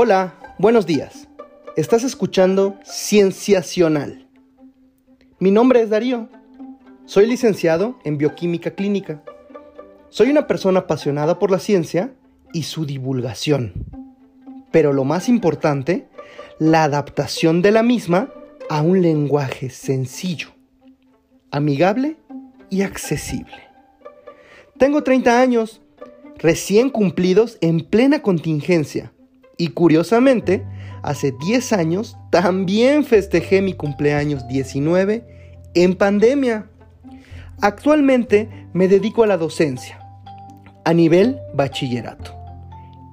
Hola, buenos días. Estás escuchando Cienciacional. Mi nombre es Darío. Soy licenciado en bioquímica clínica. Soy una persona apasionada por la ciencia y su divulgación. Pero lo más importante, la adaptación de la misma a un lenguaje sencillo, amigable y accesible. Tengo 30 años, recién cumplidos en plena contingencia y curiosamente, hace 10 años también festejé mi cumpleaños 19 en pandemia. Actualmente me dedico a la docencia a nivel bachillerato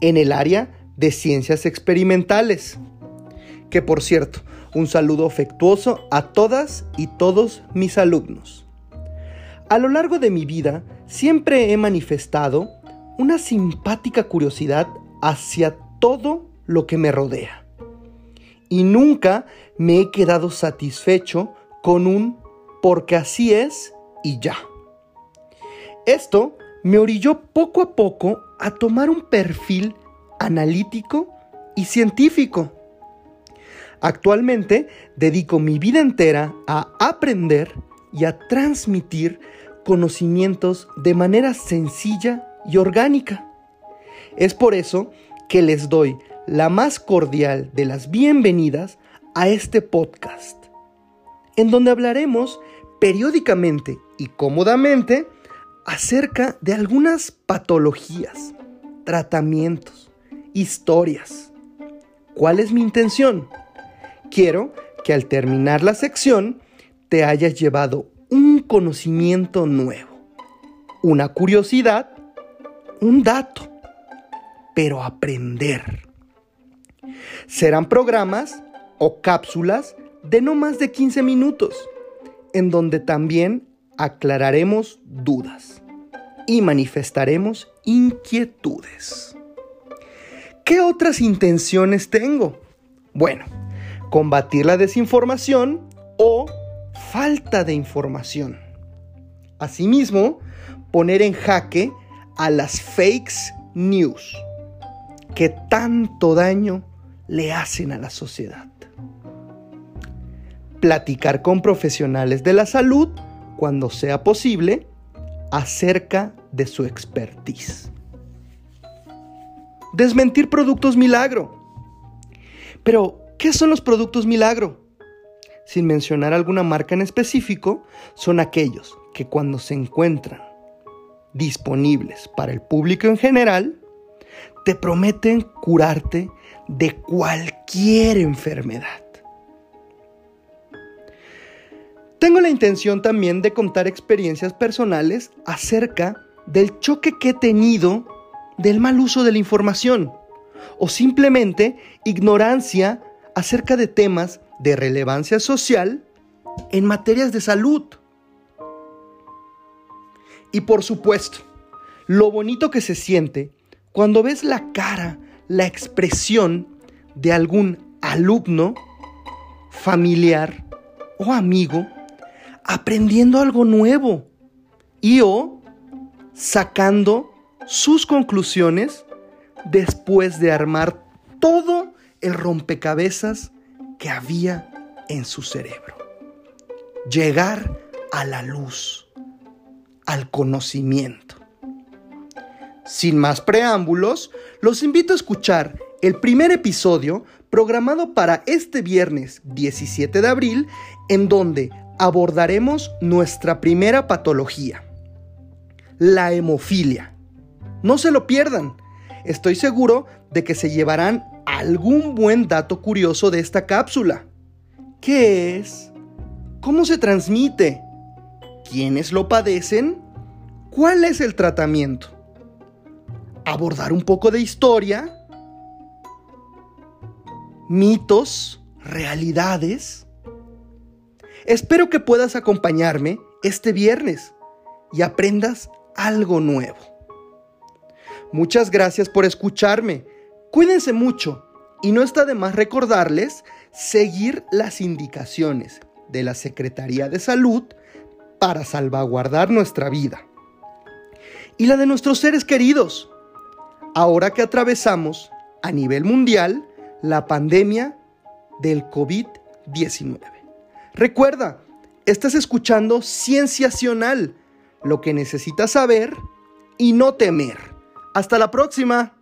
en el área de ciencias experimentales. Que por cierto, un saludo afectuoso a todas y todos mis alumnos. A lo largo de mi vida siempre he manifestado una simpática curiosidad hacia todo lo que me rodea. Y nunca me he quedado satisfecho con un porque así es y ya. Esto me orilló poco a poco a tomar un perfil analítico y científico. Actualmente dedico mi vida entera a aprender y a transmitir conocimientos de manera sencilla y orgánica. Es por eso que les doy la más cordial de las bienvenidas a este podcast, en donde hablaremos periódicamente y cómodamente acerca de algunas patologías, tratamientos, historias. ¿Cuál es mi intención? Quiero que al terminar la sección te hayas llevado un conocimiento nuevo, una curiosidad, un dato pero aprender. Serán programas o cápsulas de no más de 15 minutos, en donde también aclararemos dudas y manifestaremos inquietudes. ¿Qué otras intenciones tengo? Bueno, combatir la desinformación o falta de información. Asimismo, poner en jaque a las fakes news que tanto daño le hacen a la sociedad. Platicar con profesionales de la salud cuando sea posible acerca de su expertise. Desmentir productos milagro. Pero, ¿qué son los productos milagro? Sin mencionar alguna marca en específico, son aquellos que cuando se encuentran disponibles para el público en general, te prometen curarte de cualquier enfermedad. Tengo la intención también de contar experiencias personales acerca del choque que he tenido del mal uso de la información o simplemente ignorancia acerca de temas de relevancia social en materias de salud. Y por supuesto, lo bonito que se siente cuando ves la cara, la expresión de algún alumno, familiar o amigo aprendiendo algo nuevo y o sacando sus conclusiones después de armar todo el rompecabezas que había en su cerebro. Llegar a la luz, al conocimiento. Sin más preámbulos, los invito a escuchar el primer episodio programado para este viernes 17 de abril, en donde abordaremos nuestra primera patología, la hemofilia. No se lo pierdan, estoy seguro de que se llevarán algún buen dato curioso de esta cápsula. ¿Qué es? ¿Cómo se transmite? ¿Quiénes lo padecen? ¿Cuál es el tratamiento? Abordar un poco de historia, mitos, realidades. Espero que puedas acompañarme este viernes y aprendas algo nuevo. Muchas gracias por escucharme. Cuídense mucho y no está de más recordarles seguir las indicaciones de la Secretaría de Salud para salvaguardar nuestra vida y la de nuestros seres queridos ahora que atravesamos a nivel mundial la pandemia del COVID-19. Recuerda, estás escuchando Cienciacional, lo que necesitas saber y no temer. Hasta la próxima.